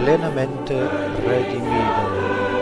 por el Señor, plenamente redimido.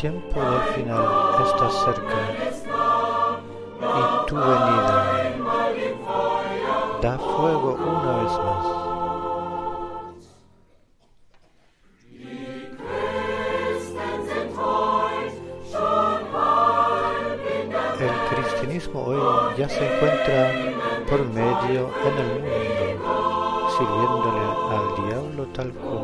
Tiempo del final está cerca y tu venida da fuego una vez más. El cristianismo hoy ya se encuentra por medio en el mundo, sirviéndole al diablo tal como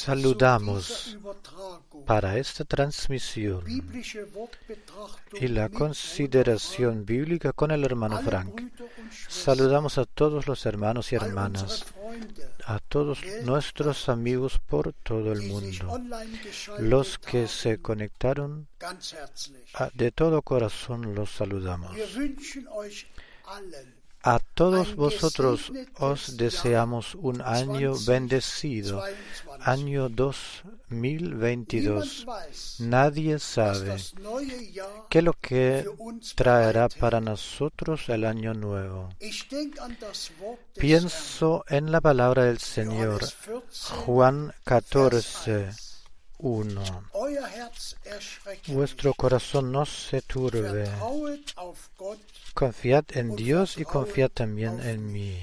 saludamos para esta transmisión y la consideración bíblica con el hermano Frank. Saludamos a todos los hermanos y hermanas, a todos nuestros amigos por todo el mundo, los que se conectaron, de todo corazón los saludamos. A todos vosotros os deseamos un año bendecido, año 2022. Nadie sabe qué lo que traerá para nosotros el año nuevo. Pienso en la palabra del Señor, Juan 14. 1. Vuestro corazón no se turbe. Confiad en Dios y confiad también en mí.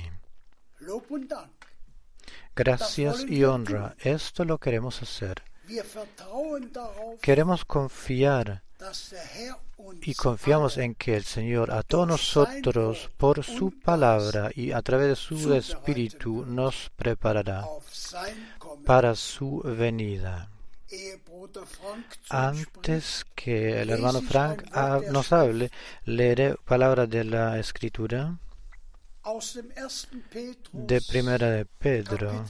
Gracias y honra. Esto lo queremos hacer. Queremos confiar y confiamos en que el Señor a todos nosotros por su palabra y a través de su espíritu nos preparará para su venida. Antes que el hermano Frank nos hable, leeré palabras de la escritura. De Primera de Pedro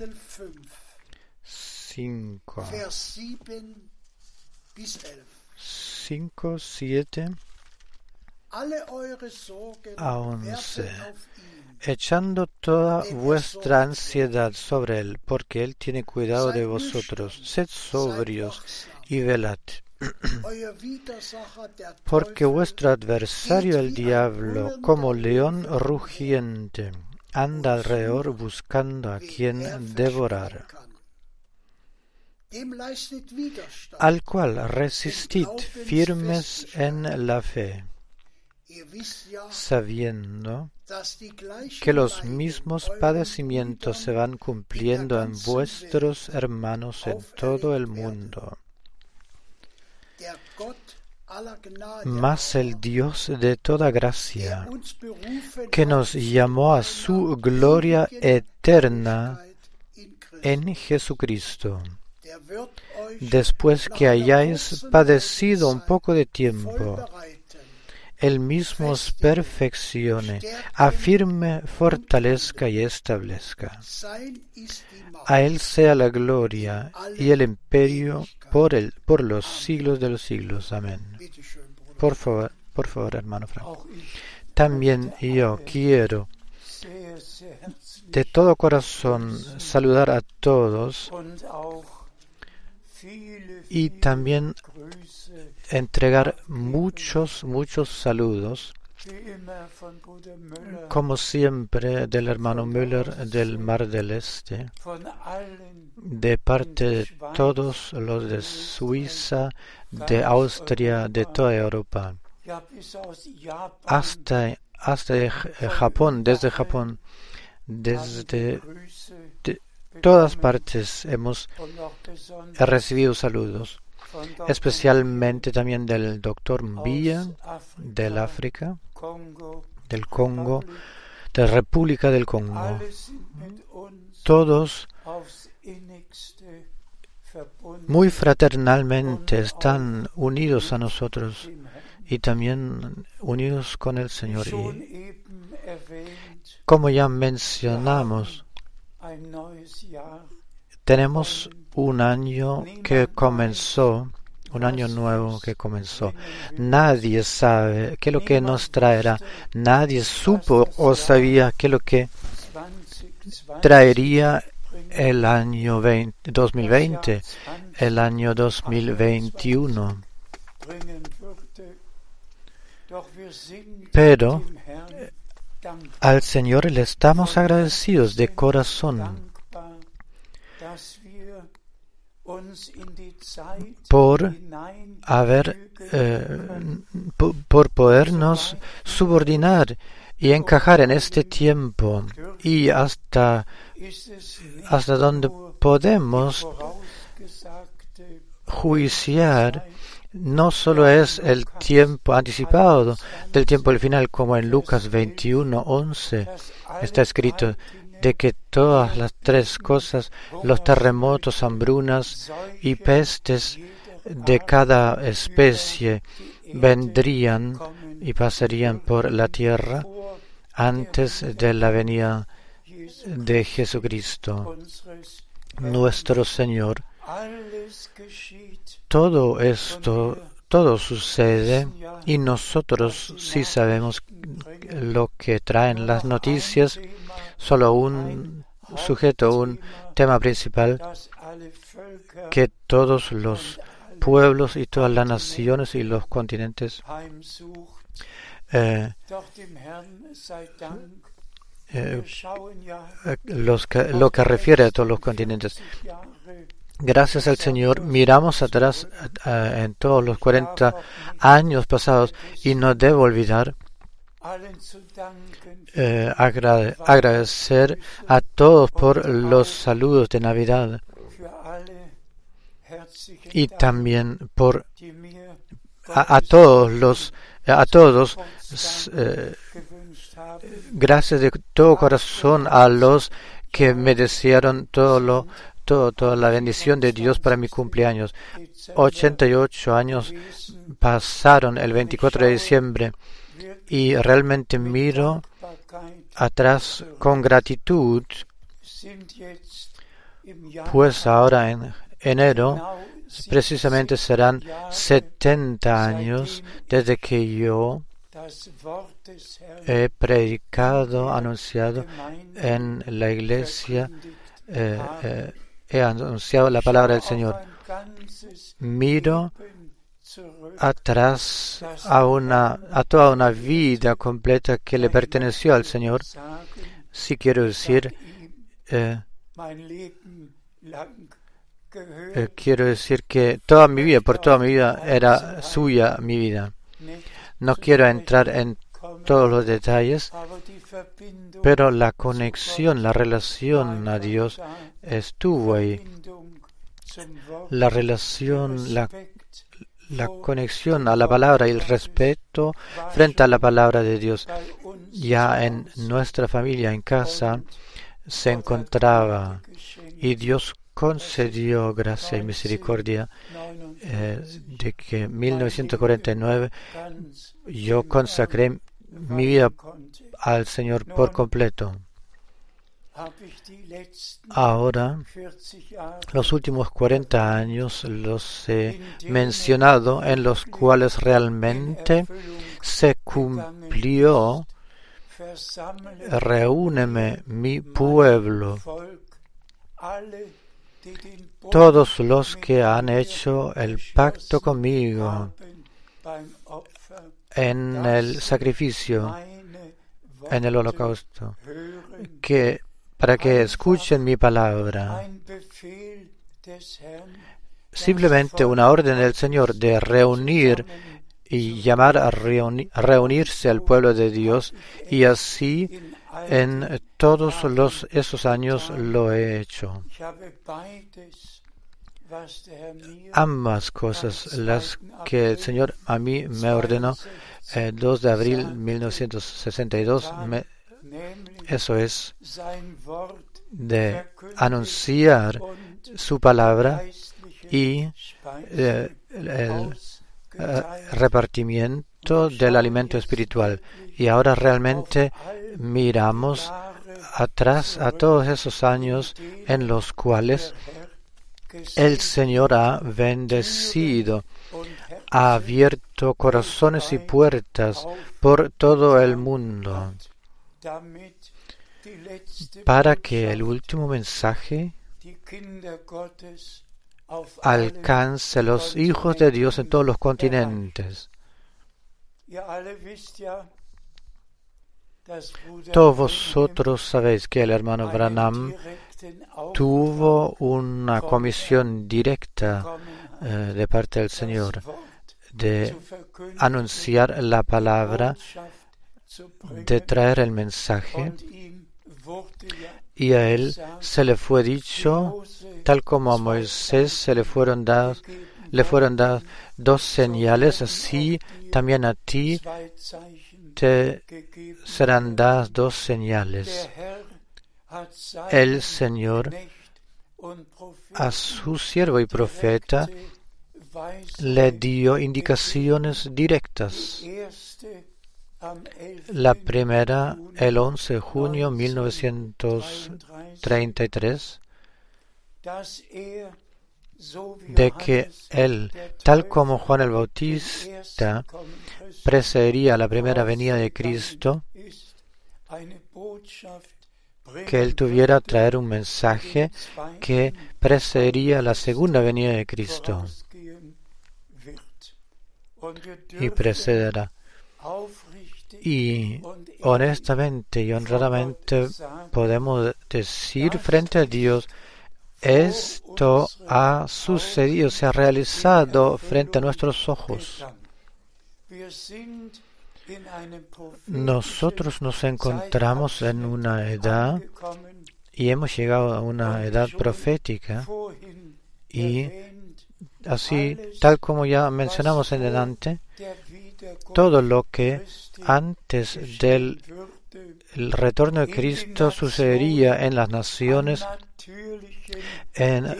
5, 5 7 a 11 echando toda vuestra ansiedad sobre Él, porque Él tiene cuidado de vosotros. Sed sobrios y velad. Porque vuestro adversario el diablo, como león rugiente, anda alrededor buscando a quien devorar, al cual resistid firmes en la fe sabiendo que los mismos padecimientos se van cumpliendo en vuestros hermanos en todo el mundo. Mas el Dios de toda gracia, que nos llamó a su gloria eterna en Jesucristo, después que hayáis padecido un poco de tiempo, él mismo os perfeccione, afirme, fortalezca y establezca. A Él sea la gloria y el imperio por, el, por los siglos de los siglos. Amén. Por favor, por favor, hermano Frank. También yo quiero de todo corazón saludar a todos y también entregar muchos, muchos saludos, como siempre, del hermano Müller del Mar del Este, de parte de todos los de Suiza, de Austria, de toda Europa, hasta, hasta Japón, desde Japón, desde todas partes hemos recibido saludos especialmente también del doctor Mbia del África, del Congo, de la República del Congo. Todos muy fraternalmente están unidos a nosotros y también unidos con el Señor. Y como ya mencionamos, tenemos un año que comenzó, un año nuevo que comenzó. Nadie sabe qué es lo que nos traerá. Nadie supo o sabía qué es lo que traería el año 2020, el año 2021. Pero al Señor le estamos agradecidos de corazón por haber, eh, por podernos subordinar y encajar en este tiempo y hasta, hasta donde podemos juiciar no solo es el tiempo anticipado del tiempo del final como en Lucas 21, 11 está escrito de que todas las tres cosas, los terremotos, hambrunas y pestes de cada especie, vendrían y pasarían por la tierra antes de la venida de Jesucristo, nuestro Señor. Todo esto, todo sucede y nosotros sí sabemos lo que traen las noticias, solo un sujeto, un tema principal, que todos los pueblos y todas las naciones y los continentes eh, eh, los lo que refiere a todos los continentes. Gracias al Señor, miramos atrás eh, en todos los 40 años pasados y no debo olvidar eh, agradecer a todos por los saludos de Navidad y también por a, todos los a todos eh, gracias de todo corazón a los que me desearon todo lo todo, toda la bendición de Dios para mi cumpleaños. 88 años pasaron el 24 de diciembre y realmente miro atrás con gratitud, pues ahora en enero precisamente serán 70 años desde que yo he predicado, anunciado en la iglesia, eh, eh, he anunciado la palabra del Señor. Miro atrás a, una, a toda una vida completa que le perteneció al Señor. Si quiero decir, eh, eh, quiero decir que toda mi vida, por toda mi vida, era suya mi vida. No quiero entrar en todos los detalles, pero la conexión, la relación a Dios estuvo ahí. La relación, la, la conexión a la palabra y el respeto frente a la palabra de Dios. Ya en nuestra familia, en casa, se encontraba y Dios concedió gracia y misericordia eh, de que en 1949 yo consacré mi vida al Señor por completo. Ahora, los últimos 40 años los he mencionado en los cuales realmente se cumplió. Reúneme mi pueblo. todos los que han hecho el pacto conmigo en el sacrificio, en el holocausto, que para que escuchen mi palabra. Simplemente una orden del Señor de reunir y llamar a, reunirse al pueblo de Dios y así en todos esos años lo he hecho. Ambas cosas, las que el Señor a mí me ordenó, el 2 de abril 1962, eso es de anunciar su palabra y eh, el eh, repartimiento del alimento espiritual. Y ahora realmente miramos atrás a todos esos años en los cuales el Señor ha bendecido, ha abierto corazones y puertas por todo el mundo para que el último mensaje alcance los hijos de Dios en todos los continentes. Todos vosotros sabéis que el hermano Branham tuvo una comisión directa eh, de parte del Señor de anunciar la palabra, de traer el mensaje, y a él se le fue dicho, tal como a Moisés se le fueron dados, le fueron dadas dos señales, así también a ti te serán dadas dos señales. el Señor a su siervo y profeta le dio indicaciones directas. La primera, el 11 de junio de 1933, de que él, tal como Juan el Bautista, precedería la primera venida de Cristo, que él tuviera traer un mensaje que precedería la segunda venida de Cristo y precederá. Y honestamente y honradamente podemos decir frente a Dios, esto ha sucedido, se ha realizado frente a nuestros ojos. Nosotros nos encontramos en una edad y hemos llegado a una edad profética y así, tal como ya mencionamos en delante, todo lo que antes del retorno de Cristo sucedería en las naciones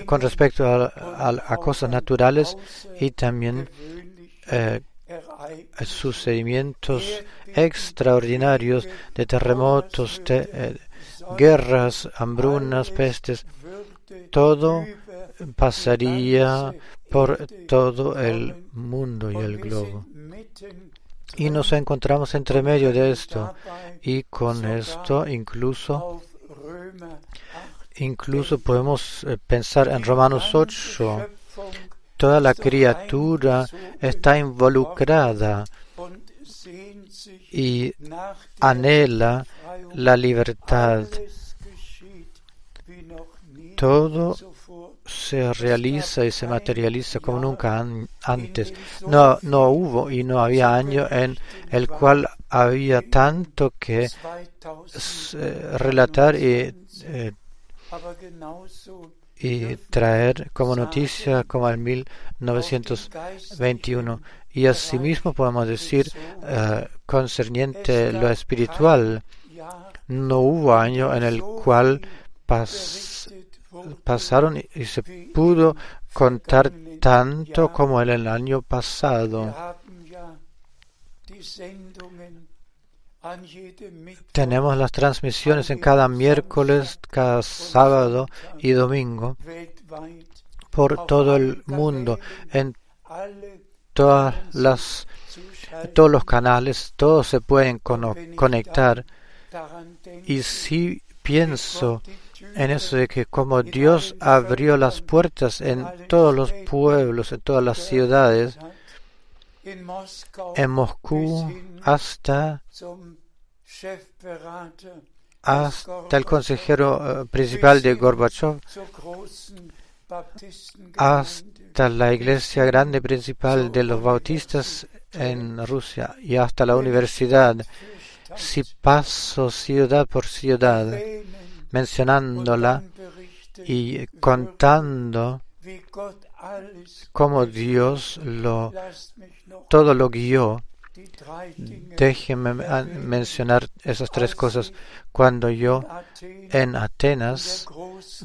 con respecto a, cosas naturales y también eh, sucedimientos extraordinarios de terremotos, eh, guerras, hambrunas, pestes, todo pasaría por todo el mundo y el globo. Y nos encontramos entre medio de esto. Y con esto incluso, incluso podemos eh, pensar en Romanos 8. Toda la criatura está involucrada y anhela la libertad. Todo se realiza y se materializa como nunca antes. No, no hubo y no había año en el cual había tanto que relatar y, eh, y traer como noticia como el 1921. Y asimismo podemos decir uh, concerniente lo espiritual, no hubo año en el cual pasaron y se pudo contar tanto como en el año pasado. Tenemos las transmisiones en cada miércoles, cada sábado y domingo por todo el mundo, en todas todos los canales, todos se pueden conectar. Y si pienso en eso de que como Dios abrió las puertas en todos los pueblos, en todas las ciudades, en Moscú hasta hasta el consejero eh, principal de Gorbachev, hasta la iglesia grande principal de los bautistas en Rusia y hasta la universidad. Si paso ciudad por ciudad, mencionándola y contando cómo Dios lo todo lo guió. Déjeme mencionar esas tres cosas. Cuando yo en Atenas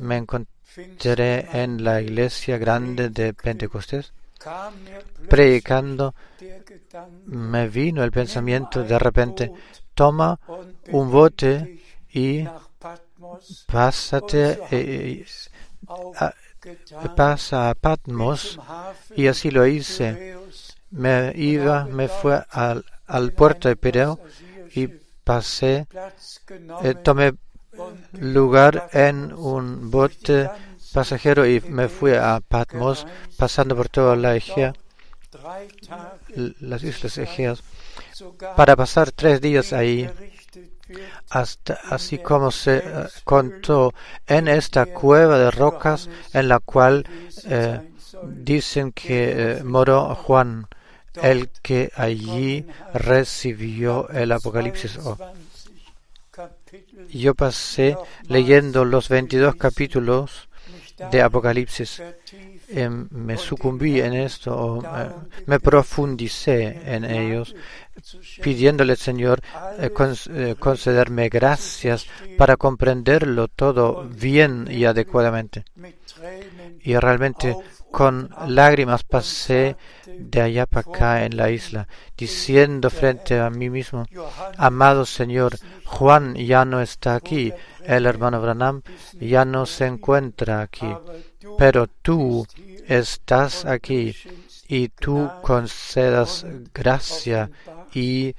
me encontré en la iglesia grande de Pentecostés, predicando, me vino el pensamiento de repente, toma un bote y pásate, eh, pasa a Patmos. Y así lo hice. Me iba, me fue al, al puerto de Pireo y pasé, eh, tomé lugar en un bote pasajero y me fui a Patmos, pasando por toda la Egea, las islas Egeas, para pasar tres días ahí hasta, así como se eh, contó en esta cueva de rocas en la cual eh, dicen que eh, moró Juan, el que allí recibió el Apocalipsis. Oh. Yo pasé leyendo los 22 capítulos de Apocalipsis eh, me sucumbí en esto o eh, me profundicé en ellos, pidiéndole, Señor, eh, concederme gracias para comprenderlo todo bien y adecuadamente. Y realmente con lágrimas pasé de allá para acá en la isla, diciendo frente a mí mismo, amado Señor, Juan ya no está aquí, el hermano Branham ya no se encuentra aquí, pero tú estás aquí y tú concedas gracia y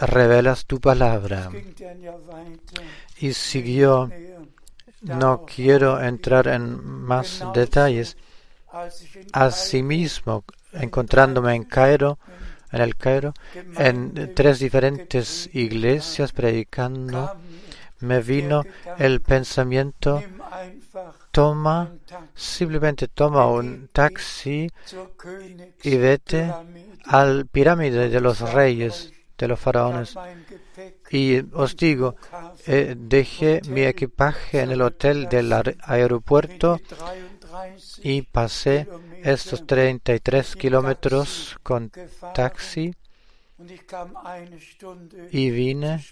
revelas tu palabra. Y siguió, no quiero entrar en más detalles, Asimismo, encontrándome en Cairo, en el Cairo, en tres diferentes iglesias predicando, me vino el pensamiento, toma, simplemente toma un taxi y vete al pirámide de los reyes, de los faraones. Y os digo, eh, dejé mi equipaje en el hotel del aeropuerto y pasé estos 33 kilómetros con taxi y vine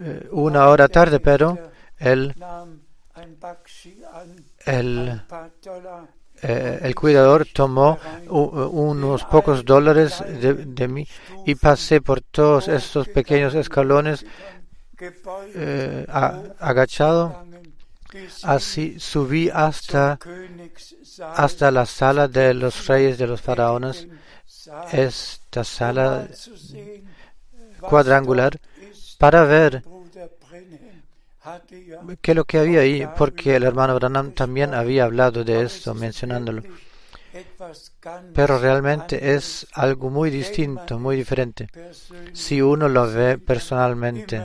eh, una hora tarde, pero el, el, eh, el cuidador tomó unos pocos dólares de, mí y pasé por todos estos pequeños escalones eh, agachado. Así subí hasta, hasta la sala de los reyes de los faraones, esta sala cuadrangular, para ver qué es lo que había ahí, porque el hermano Branham también había hablado de esto, mencionándolo. Pero realmente es algo muy distinto, muy diferente, si uno lo ve personalmente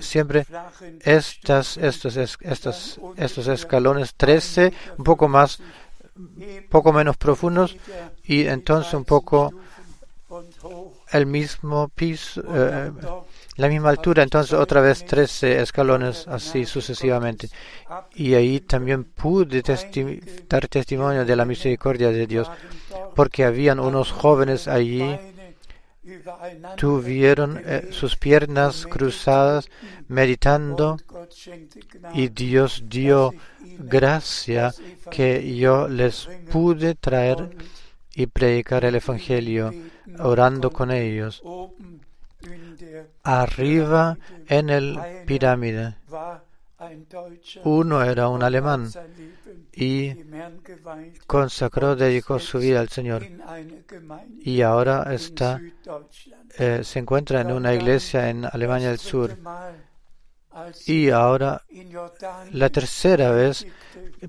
siempre estas, estos, estos, estos escalones 13, un poco más, poco menos profundos y entonces un poco el mismo piso, eh, la misma altura, entonces otra vez 13 escalones así sucesivamente. Y ahí también pude dar testimonio de la misericordia de Dios, porque habían unos jóvenes allí tuvieron eh, sus piernas cruzadas meditando y Dios dio gracia que yo les pude traer y predicar el Evangelio orando con ellos. Arriba en el pirámide uno era un alemán y consagró, dedicó su vida al Señor. Y ahora está, eh, se encuentra en una iglesia en Alemania del Sur. Y ahora, la tercera vez,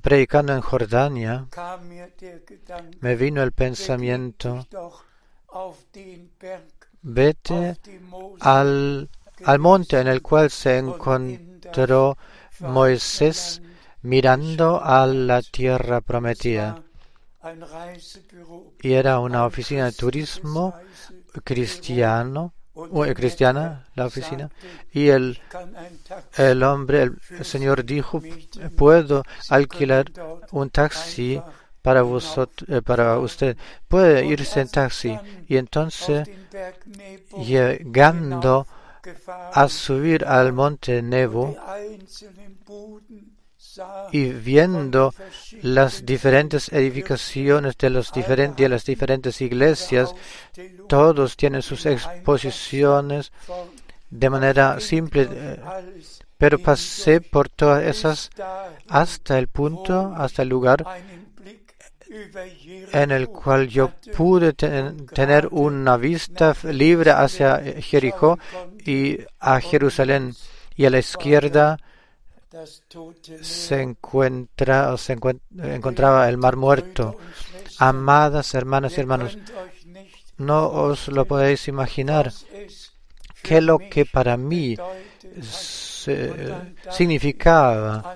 predicando en Jordania, me vino el pensamiento, vete al, al monte en el cual se encontró Moisés mirando a la tierra prometida. Y era una oficina de turismo cristiano, eh, cristiana la oficina, y el, el hombre, el señor dijo, puedo alquilar un taxi para, vosotros, eh, para usted. Puede irse en taxi. Y entonces, llegando a subir al monte Nebo y viendo las diferentes edificaciones de, las diferentes iglesias, todos tienen sus exposiciones de manera simple, eh, pero pasé por todas esas hasta el punto, hasta el lugar en el cual yo pude tener una vista libre hacia Jericó y a Jerusalén. Y a la izquierda se encuentra se encontraba el mar muerto. Amadas hermanas y hermanos, no os lo podéis imaginar qué lo que para mí significaba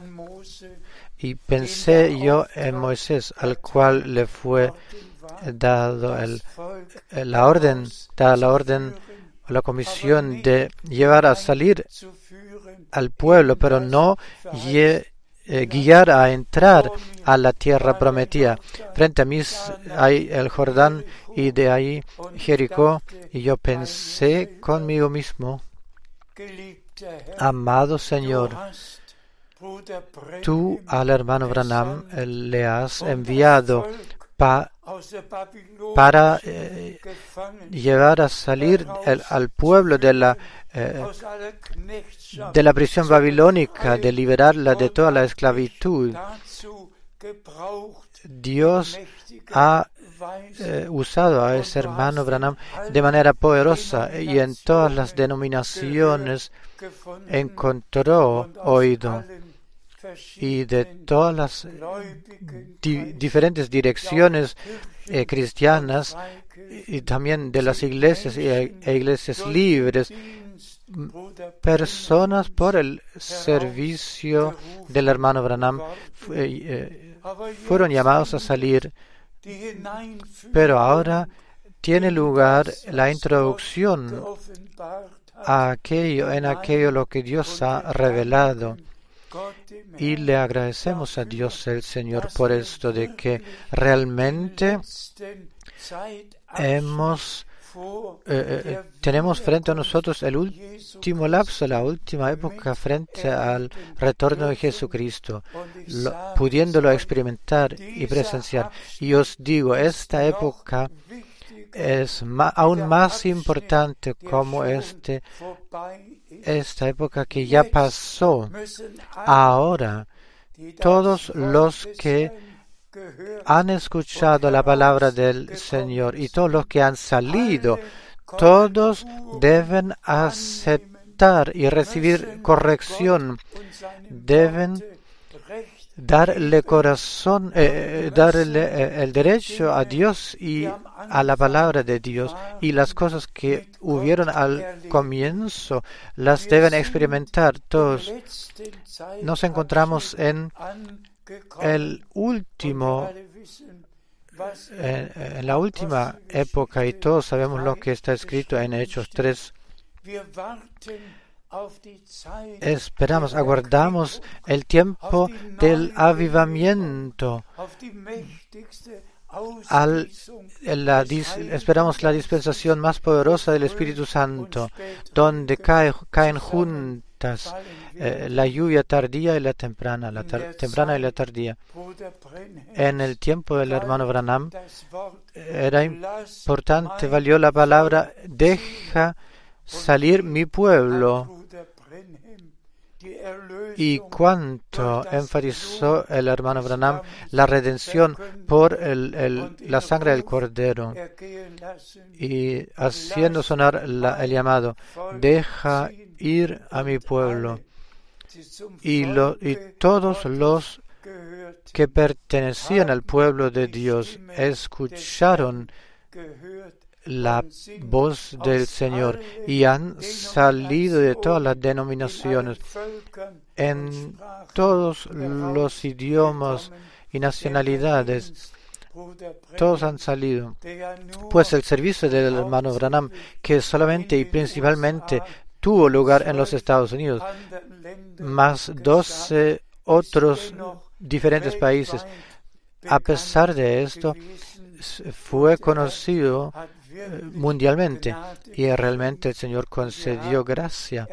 y pensé yo en Moisés, al cual le fue dado el, la orden, dada la orden la comisión de llevar a salir al pueblo, pero no eh, guiar a entrar a la tierra prometida. Frente a mí hay el Jordán y de ahí Jericó. Y yo pensé conmigo mismo, amado Señor, tú al hermano Branham le has enviado para eh, llevar a salir al pueblo de la, eh, de la prisión babilónica, de liberarla de toda la esclavitud. Dios ha eh, usado a ese hermano Branham de manera poderosa y en todas las denominaciones encontró oído y de todas las diferentes direcciones eh, cristianas y también de las iglesias e, e iglesias libres, personas por el servicio del hermano Branham eh, fueron llamados a salir, pero ahora tiene lugar la introducción a aquello, en aquello lo que Dios ha revelado. Y le agradecemos a Dios el Señor por esto de que realmente hemos eh, eh, tenemos frente a nosotros el último lapso, la última época frente al retorno de Jesucristo, pudiéndolo experimentar y presenciar. Y os digo, esta época es aún más importante como este esta época que ya pasó. Ahora, todos los que han escuchado la palabra del Señor y todos los que han salido, todos deben aceptar y recibir corrección, deben darle corazón, eh, darle eh, el derecho a Dios y a la palabra de Dios y las cosas que hubieron al comienzo las deben experimentar todos. Nos encontramos en el último en, la última época y todos sabemos lo que está escrito en Hechos 3 Esperamos, aguardamos el tiempo del avivamiento. Al, la, esperamos la dispensación más poderosa del Espíritu Santo, donde caen juntas eh, la lluvia tardía y la temprana, la temprana y la tardía. En el tiempo del hermano Branham era importante, valió la palabra, deja salir mi pueblo y cuánto enfatizó el hermano Branham la redención por la sangre del cordero y haciendo sonar el llamado, deja ir a mi pueblo. Y, y todos los que pertenecían al pueblo de Dios escucharon la voz del Señor y han salido de todas las denominaciones en todos los idiomas y nacionalidades. Todos han salido. Pues el servicio del hermano Branham, que solamente y principalmente tuvo lugar en los Estados Unidos, más doce otros diferentes países. A pesar de esto, fue conocido mundialmente y realmente el Señor concedió gracia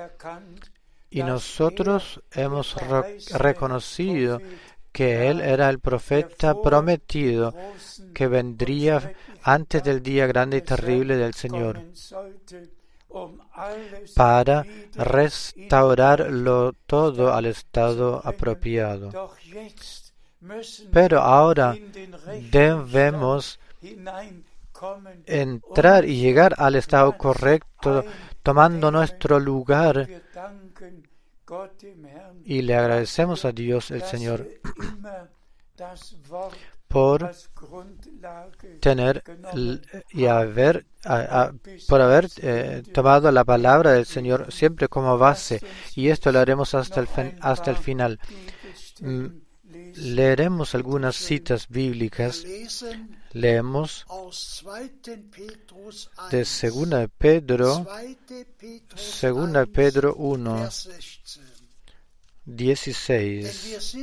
y nosotros hemos reconocido que Él era el profeta prometido que vendría antes del día grande y terrible del Señor para restaurarlo todo al estado apropiado. Pero ahora debemos entrar y llegar al estado correcto, tomando nuestro lugar. Y le agradecemos a Dios el Señor por tener y haber por haber eh, tomado la palabra del Señor siempre como base y esto lo haremos hasta el hasta el final mm, leeremos algunas citas bíblicas leemos de segunda Pedro, segunda Pedro 1, 16.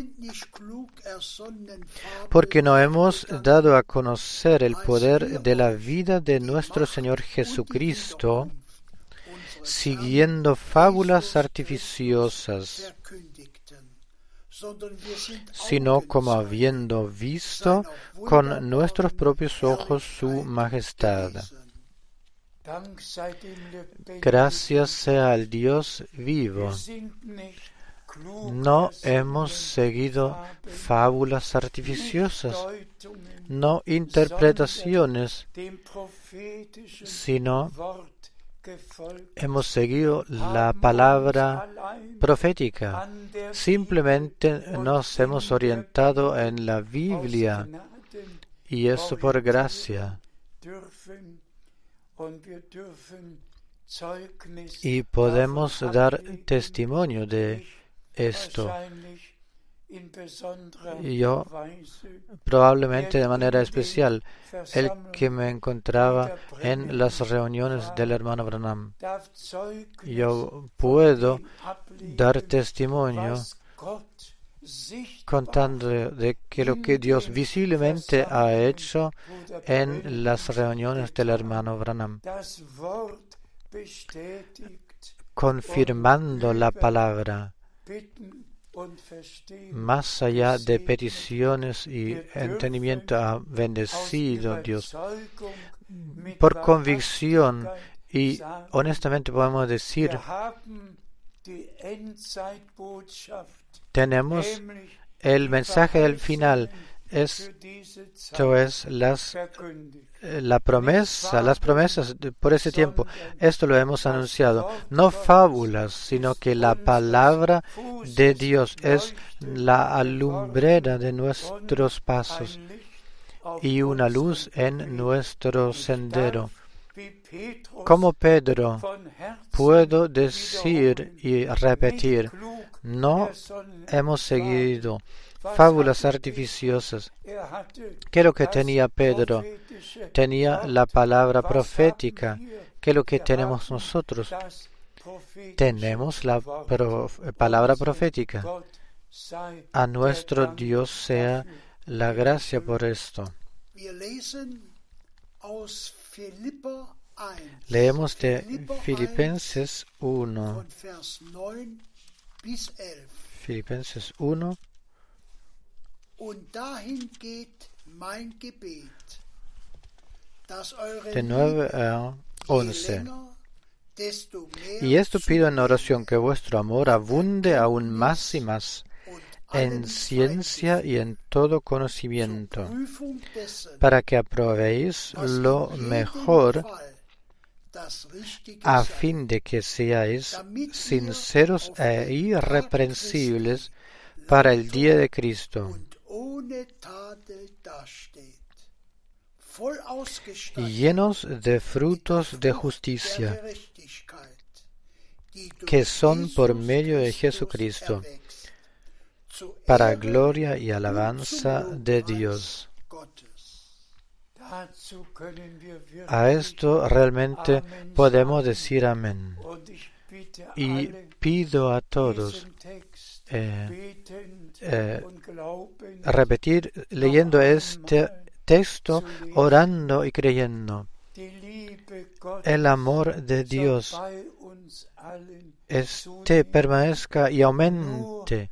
Porque no hemos dado a conocer el poder de la vida de nuestro Señor Jesucristo, siguiendo fábulas artificiosas, sino como habiendo visto con nuestros propios ojos su majestad. Gracias sea al Dios vivo. No hemos seguido fábulas artificiosas, no interpretaciones, sino hemos seguido la palabra profética. Simplemente nos hemos orientado en la Biblia y eso por gracia y podemos dar testimonio de esto. Yo, probablemente de manera especial, el que me encontraba en las reuniones del hermano Branham, yo puedo dar testimonio contando de que lo que Dios visiblemente ha hecho en las reuniones del hermano Branham, confirmando la palabra más allá de peticiones y entendimiento ha bendecido Dios por convicción y honestamente podemos decir tenemos el mensaje del final. Esto es las, eh, la promesa, las promesas por ese tiempo. Esto lo hemos anunciado. No fábulas, sino que la palabra de Dios es la alumbrera de nuestros pasos y una luz en nuestro sendero. Como Pedro, puedo decir y repetir, no hemos seguido fábulas artificiosas. ¿Qué es lo que tenía Pedro? Tenía la palabra profética. ¿Qué es lo que tenemos nosotros? Tenemos la palabra profética. A nuestro Dios sea la gracia por esto. Leemos de Filipenses 1, Filipenses 1, de 9 a 11. Y esto pido en oración que vuestro amor abunde aún más y más en ciencia y en todo conocimiento, para que aprobéis lo mejor a fin de que seáis sinceros e irreprensibles para el día de Cristo, llenos de frutos de justicia, que son por medio de Jesucristo, para gloria y alabanza de Dios. A esto realmente podemos decir amén. Y pido a todos eh, eh, repetir leyendo este texto, orando y creyendo. El amor de Dios este permanezca y aumente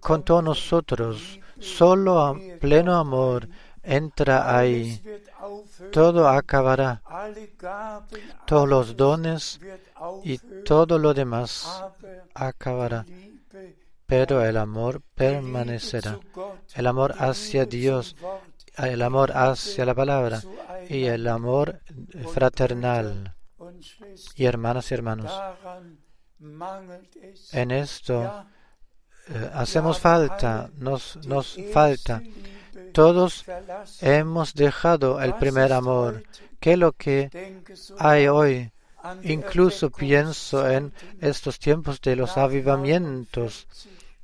con todos nosotros. Solo pleno amor entra ahí. Todo acabará. Todos los dones y todo lo demás acabará. Pero el amor permanecerá. El amor hacia Dios, el amor hacia la palabra y el amor fraternal. Y hermanas y hermanos, en esto eh, hacemos falta, nos, nos falta. Todos hemos dejado el primer amor. ¿Qué es lo que hay hoy? Incluso pienso en estos tiempos de los avivamientos.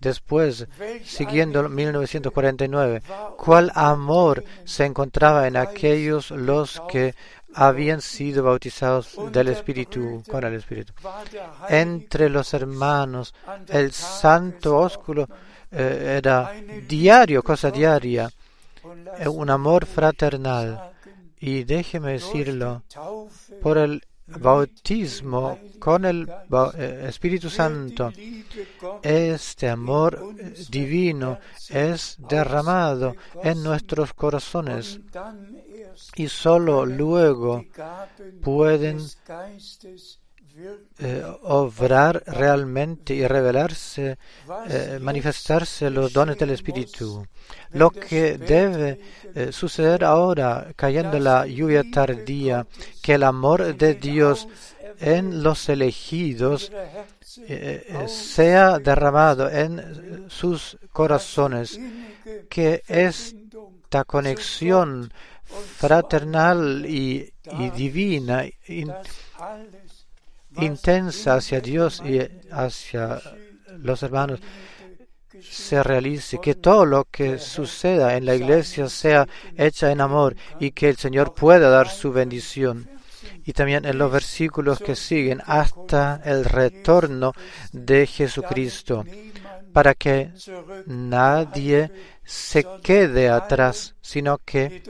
Después, siguiendo 1949, ¿cuál amor se encontraba en aquellos los que habían sido bautizados del Espíritu con el Espíritu. Entre los hermanos, el santo ósculo eh, era diario, cosa diaria, eh, un amor fraternal. Y déjeme decirlo, por el bautismo con el eh, Espíritu Santo, este amor divino es derramado en nuestros corazones y solo luego pueden eh, obrar realmente y revelarse, eh, manifestarse los dones del Espíritu. Lo que debe eh, suceder ahora, cayendo la lluvia tardía, que el amor de Dios en los elegidos sea derramado en sus corazones, que esta conexión fraternal y, divina, intensa hacia Dios y hacia los hermanos se realice, que todo lo que suceda en la iglesia sea hecha en amor y que el Señor pueda dar su bendición. Y también en los versículos que siguen hasta el retorno de Jesucristo, para que nadie se quede atrás, sino que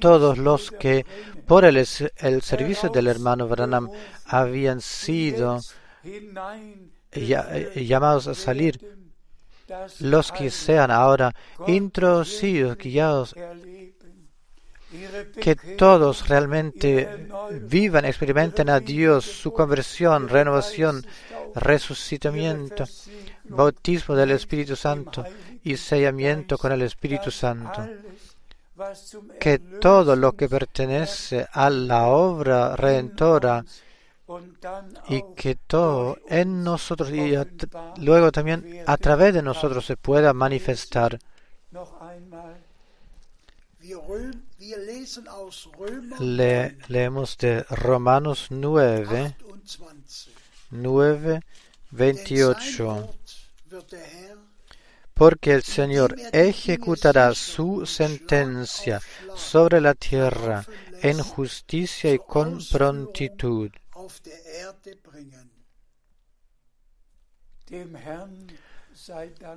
todos los que por el, el servicio del hermano Branham habían sido eh, llamados a salir, los que sean ahora introducidos, guiados, que todos realmente vivan, experimenten a Dios, su conversión, renovación, resucitamiento, bautismo del Espíritu Santo y sellamiento con el Espíritu Santo. Que todo lo que pertenece a la obra redentora y que todo en nosotros y luego también a través de nosotros se pueda manifestar. Le, leemos de Romanos 9, 9, 28 porque el Señor ejecutará su sentencia sobre la tierra en justicia y con prontitud.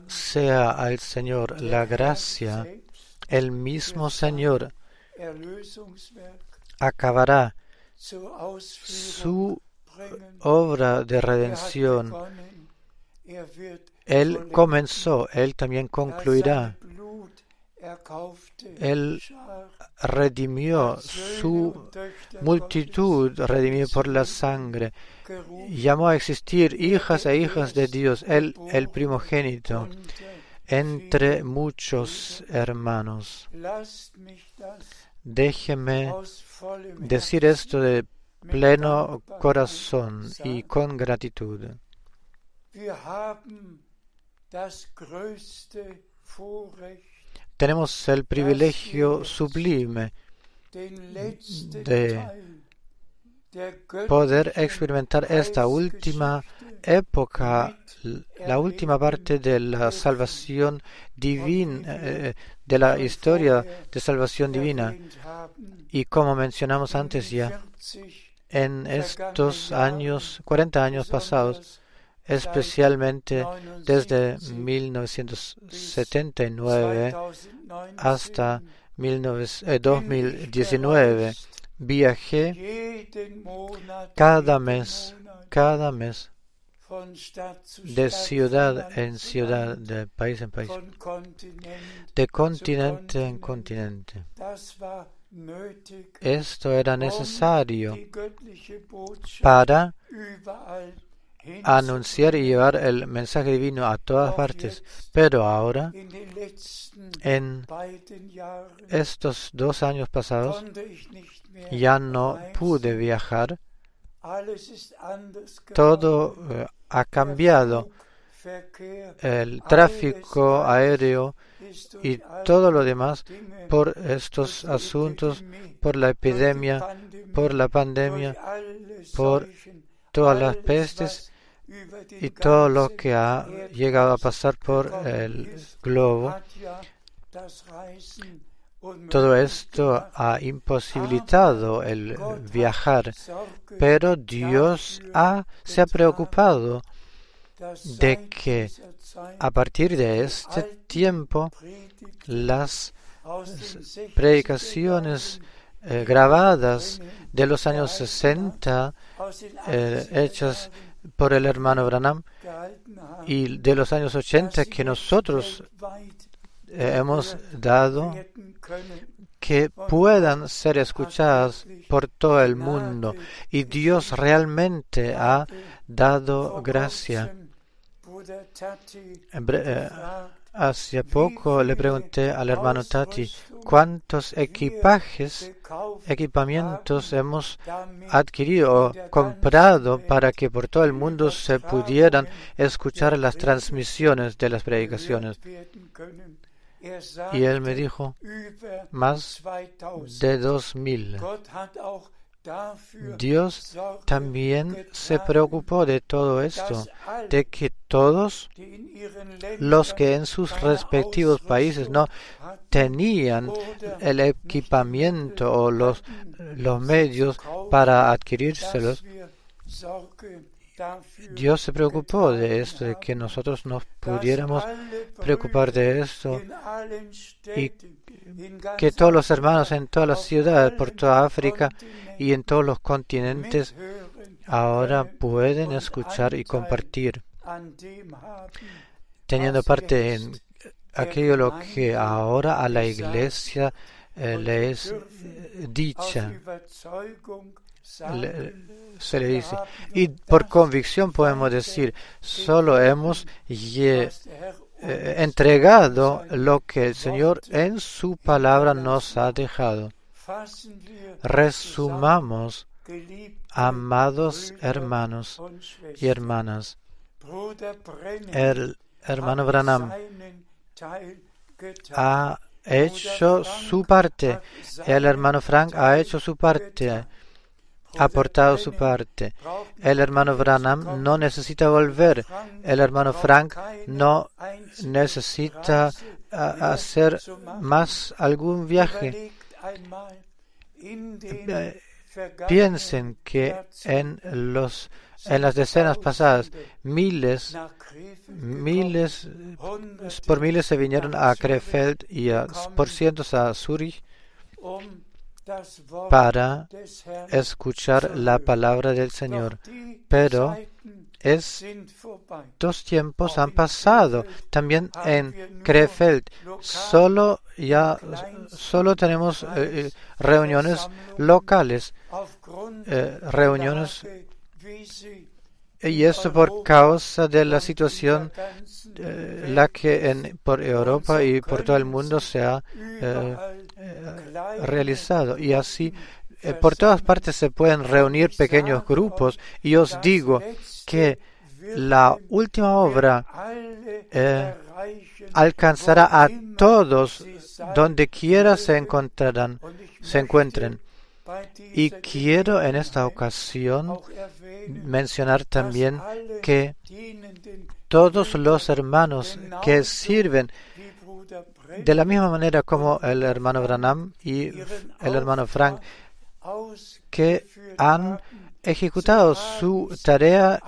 Sea al Señor la gracia, el mismo Señor acabará su obra de redención él comenzó, Él también concluirá. Él redimió su multitud, redimió por la sangre, llamó a existir hijas e hijas de Dios, Él el primogénito, entre muchos hermanos. Déjeme decir esto de pleno corazón y con gratitud. Tenemos el privilegio sublime de poder experimentar esta última época, la última parte de la salvación divina, eh, de la historia de salvación divina. Y como mencionamos antes ya, en estos años, 40 años pasados, especialmente desde 1979 hasta 2019. Eh, Viajé cada mes, cada mes, de ciudad en ciudad, de país en país, de continente en continente. Esto era necesario para anunciar y llevar el mensaje divino a todas partes. Pero ahora, en estos dos años pasados, ya no pude viajar. Todo eh, ha cambiado. El tráfico aéreo y todo lo demás por estos asuntos, por la epidemia, por la pandemia, por todas las pestes y todo lo que ha llegado a pasar por el globo todo esto ha imposibilitado el viajar, pero Dios ha, se ha preocupado de que a partir de este tiempo las predicaciones eh, grabadas de los años 60 eh, hechas por el hermano Branham y de los años 80 que nosotros eh, hemos dado que puedan ser escuchadas por todo el mundo y Dios realmente ha dado gracia. Hace poco le pregunté al hermano Tati cuántos equipajes, equipamientos hemos adquirido o comprado para que por todo el mundo se pudieran escuchar las transmisiones de las predicaciones. Y él me dijo, más de dos mil. Dios también se preocupó de todo esto, de que todos los que en sus respectivos países no tenían el equipamiento o los, medios para adquirírselos, Dios se preocupó de esto, de que nosotros nos pudiéramos preocupar de esto que todos los hermanos en todas las ciudades, por toda África y en todos los continentes, ahora pueden escuchar y compartir, teniendo parte en aquello lo que ahora a la iglesia eh, le es dicha se le dice. Y por convicción podemos decir, solo hemos entregado lo que el Señor en su palabra nos ha dejado. Resumamos, amados hermanos y hermanas, el hermano Branham ha hecho su parte, el hermano Frank ha hecho su parte aportado su parte. El hermano Branham no necesita volver. El hermano Frank no necesita hacer más algún viaje. Piensen que en los en las decenas pasadas miles miles por miles se vinieron a Krefeld y por cientos a Zurich para escuchar la palabra del Señor. Pero estos tiempos han pasado. También en Krefeld solo ya solo tenemos eh, eh, reuniones locales, eh, reuniones y esto por causa de la situación eh, la que en, por Europa y por todo el mundo se ha realizado. Y así por todas partes se pueden reunir pequeños grupos. Y os digo que la última obra alcanzará a todos donde quiera se encontrarán, se encuentren. Y quiero en esta ocasión mencionar también que todos los hermanos que sirven de la misma manera como el hermano Branham y el hermano Frank, que han ejecutado su tarea,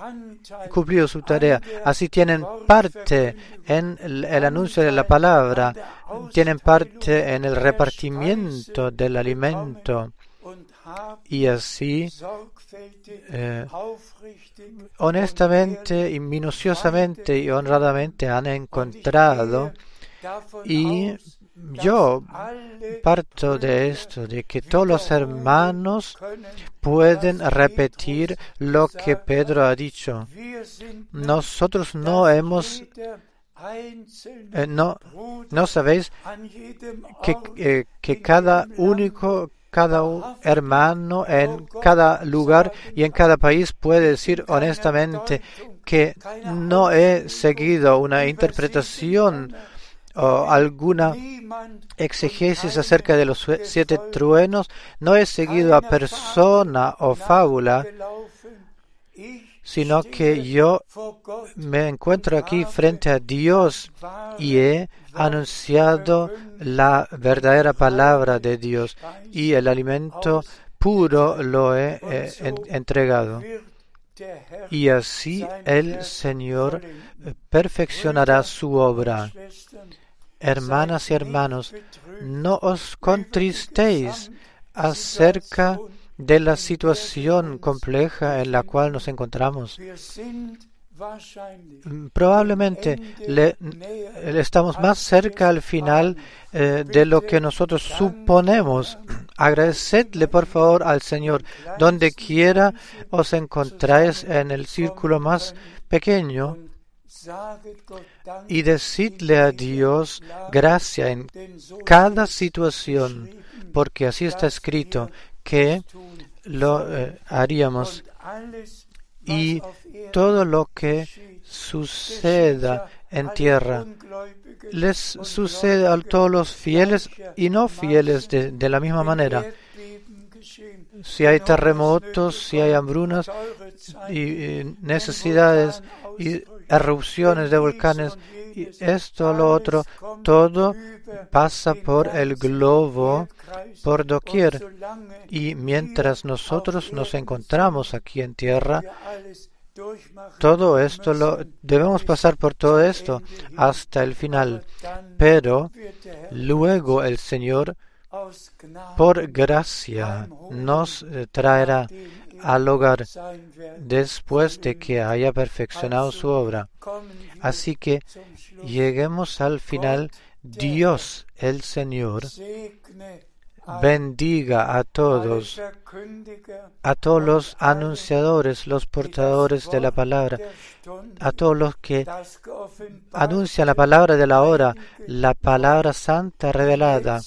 cumplido su tarea. Así tienen parte en el anuncio de la palabra, tienen parte en el repartimiento del alimento. y así eh, honestamente y minuciosamente y honradamente han encontrado y yo parto de esto, de que todos los hermanos pueden repetir lo que Pedro ha dicho. Nosotros no hemos eh, no, no sabéis que, eh, que cada único cada hermano en cada lugar y en cada país puede decir honestamente que no he seguido una interpretación o alguna exegesis acerca de los siete truenos, no he seguido a persona o fábula. sino que yo me encuentro aquí frente a Dios y he anunciado la verdadera palabra de Dios y el alimento puro lo he eh, entregado. Y así el Señor perfeccionará su obra. Hermanas y hermanos, no os contristéis acerca de la situación compleja en la cual nos encontramos. Probablemente le, estamos más cerca al final eh, de lo que nosotros suponemos. Agradecedle por favor al Señor donde quiera os encontráis en el círculo más pequeño y decidle a Dios gracia en cada situación, porque así está escrito que lo eh, haríamos y todo lo que suceda en tierra les sucede a todos los fieles y no fieles de, la misma manera. Si hay terremotos, si hay hambrunas y necesidades y erupciones de volcanes, y esto, lo otro, todo pasa por el globo, por doquier. Y mientras nosotros nos encontramos aquí en tierra, todo esto lo debemos pasar por todo esto hasta el final. Pero luego el Señor, por gracia, nos traerá al hogar después de que haya perfeccionado su obra. Así que lleguemos al final. Dios el Señor bendiga a todos, a todos los anunciadores, los portadores de la palabra, a todos los que anuncian la palabra de la hora, la palabra santa revelada.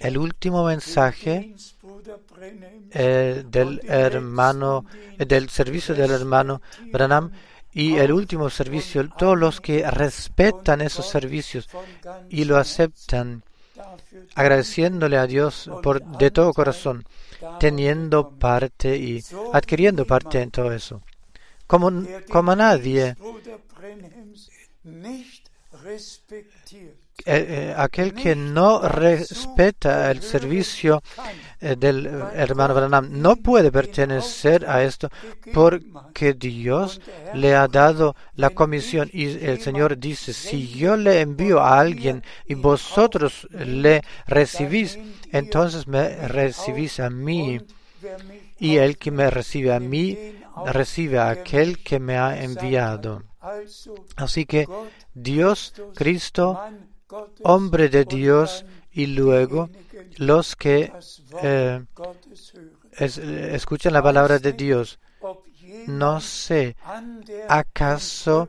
El último mensaje eh, del hermano, eh, del servicio del hermano Branham y el último servicio, todos los que respetan esos servicios y lo aceptan, agradeciéndole a Dios por, de todo corazón, teniendo parte y adquiriendo parte en todo eso. Como, como nadie eh, eh, aquel que no respeta el servicio eh, del hermano Branham no puede pertenecer a esto porque Dios le ha dado la comisión y el Señor dice, si yo le envío a alguien y vosotros le recibís, entonces me recibís a mí y el que me recibe a mí recibe a aquel que me ha enviado. Así que Dios, Cristo, hombre de Dios y luego los que eh, escuchan la palabra de Dios. No sé, ¿acaso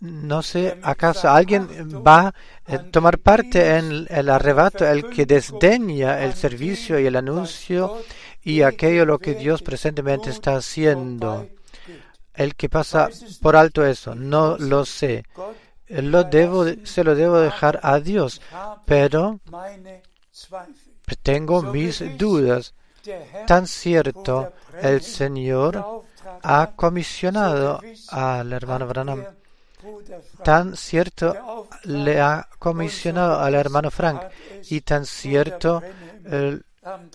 no sé, ¿acaso alguien va a tomar parte en el arrebato, el que desdeña el servicio y el anuncio y aquello lo que Dios presentemente está haciendo? El que pasa por alto eso, no lo sé lo debo, se lo debo dejar a Dios, pero tengo mis dudas. Tan cierto, el Señor ha comisionado al hermano Branham. Tan cierto le ha comisionado al hermano Frank. Y tan cierto el,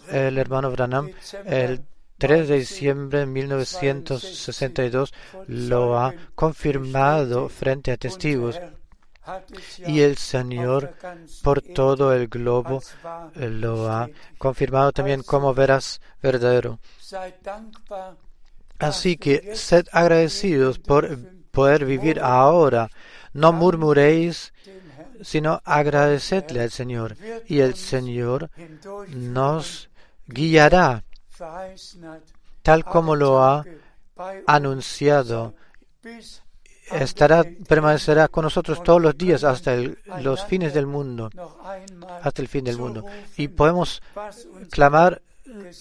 el hermano Branham el 3 de diciembre de 1962 lo ha confirmado frente a testigos. Y el Señor por todo el globo lo ha confirmado también como verás verdadero. Así que sed agradecidos por poder vivir ahora. No murmuréis, sino agradecedle al Señor. Y el Señor nos guiará tal como lo ha anunciado. Estará, permanecerá con nosotros todos los días hasta los fines del mundo, hasta el fin del mundo. Y podemos clamar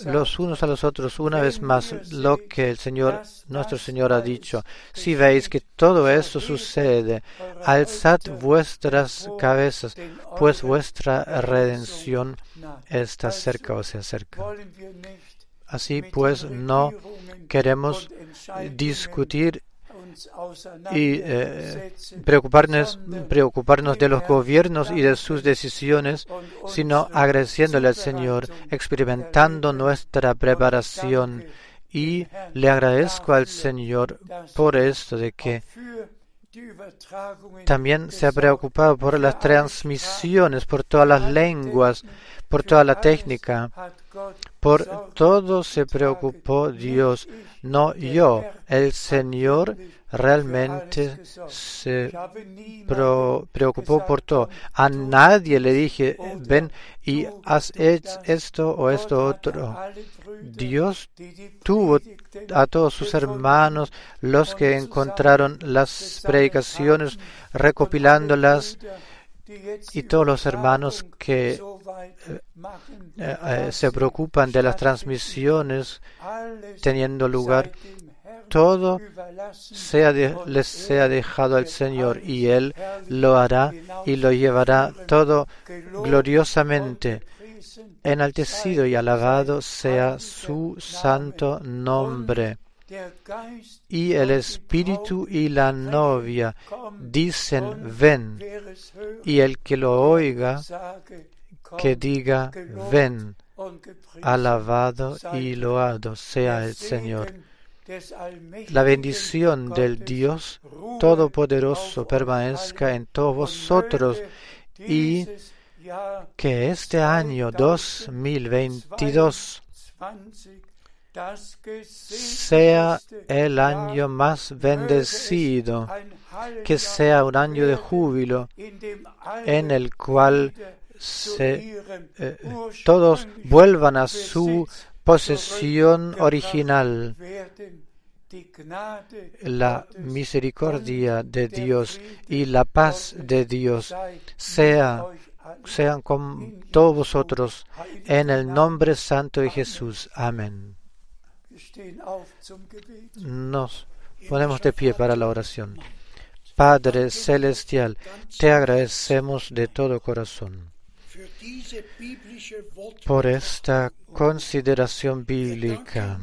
los unos a los otros una vez más lo que el Señor, nuestro Señor ha dicho. Si veis que todo esto sucede, alzad vuestras cabezas, pues vuestra redención está cerca o se acerca. Así pues, no queremos discutir y eh, preocuparnos, preocuparnos de los gobiernos y de sus decisiones, sino agradeciéndole al Señor, experimentando nuestra preparación. Y le agradezco al Señor por esto de que también se ha preocupado por las transmisiones, por todas las lenguas, por toda la técnica. Por todo se preocupó Dios, no yo. El Señor realmente se preocupó por todo. A nadie le dije, ven y haz esto o esto otro. Dios tuvo a todos sus hermanos, los que encontraron las predicaciones, recopilándolas, y todos los hermanos que eh, se preocupan de las transmisiones teniendo lugar todo sea les sea dejado al Señor y Él lo hará y lo llevará todo gloriosamente. Enaltecido y alabado sea su santo nombre. Y el Espíritu y la novia dicen, ven. Y el que lo oiga, que diga, ven. Alabado y loado sea el Señor. La bendición del Dios Todopoderoso permanezca en todos vosotros y que este año 2022 sea el año más bendecido, que sea un año de júbilo en el cual se, eh, todos vuelvan a su posesión original. La misericordia de Dios y la paz de Dios sea, sean con todos vosotros en el nombre santo de Jesús. Amén. Nos ponemos de pie para la oración. Padre Celestial, te agradecemos de todo corazón por esta consideración bíblica.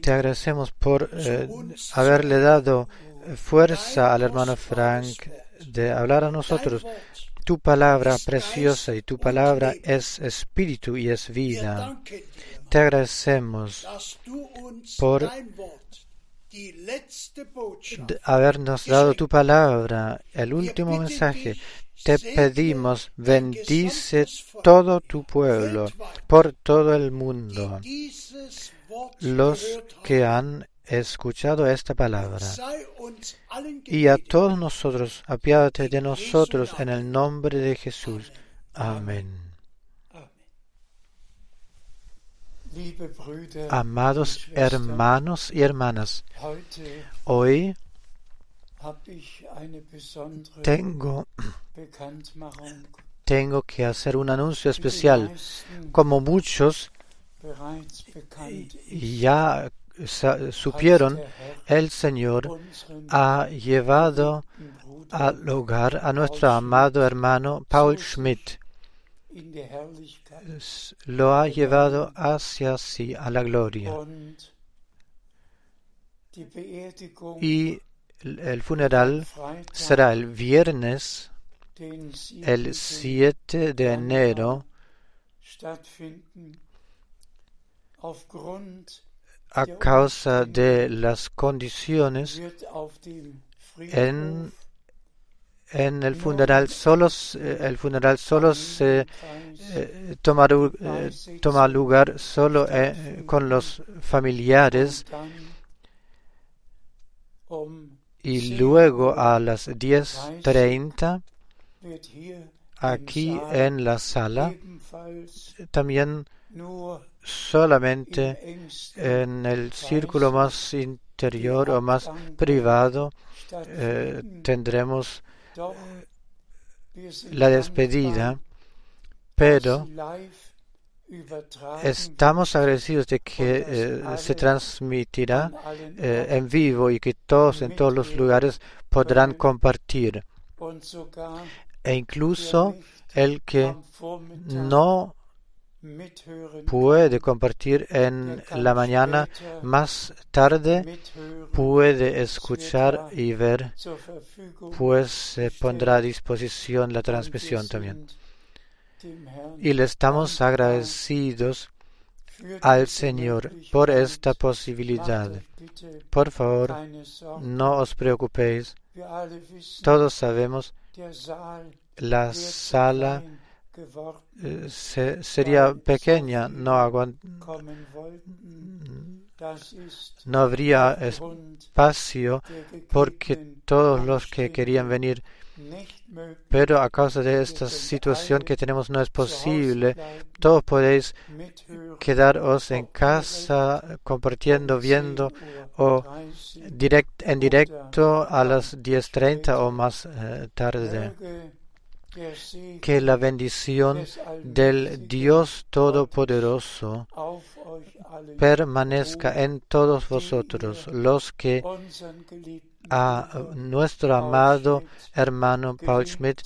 te agradecemos por eh, haberle dado fuerza al hermano Frank de hablar a nosotros. Tu palabra preciosa y tu palabra es espíritu y es vida. Te agradecemos por habernos dado tu palabra, el último mensaje. Te pedimos, bendice todo tu pueblo por todo el mundo, los que han escuchado esta palabra. Y a todos nosotros, apiádate de nosotros en el nombre de Jesús. Amén. Amados hermanos y hermanas, hoy tengo, tengo que hacer un anuncio especial. Como muchos ya supieron, el Señor ha llevado al hogar a nuestro amado hermano Paul Schmidt lo ha llevado hacia sí a la gloria. Y el funeral será el viernes, el 7 de enero, a causa de las condiciones en en el funeral solo eh, el funeral solo se eh, toma, eh, toma, lugar solo con los familiares. Y luego a las 10.30 aquí en la sala también solamente en el círculo más interior o más privado tendremos la despedida, pero estamos agradecidos de que eh, se transmitirá eh, en vivo y que todos en todos los lugares podrán compartir. E incluso el que no puede compartir en la mañana, más tarde puede escuchar y ver, pues se pondrá a disposición la transmisión también. Y le estamos agradecidos al Señor por esta posibilidad. Por favor, no os preocupéis. Todos sabemos, la sala eh, sería pequeña, no, no habría espacio porque todos los que querían venir pero a causa de esta situación que tenemos no es posible. Todos podéis quedaros en casa compartiendo, viendo o en directo a las 10.30 o más eh, tarde. Que la bendición del Dios Todopoderoso permanezca en todos vosotros, los que a nuestro amado hermano Paul Schmidt,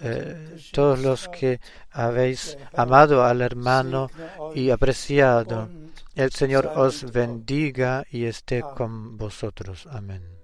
eh, todos los que habéis amado al hermano y apreciado. El Señor os bendiga y esté con vosotros. Amén.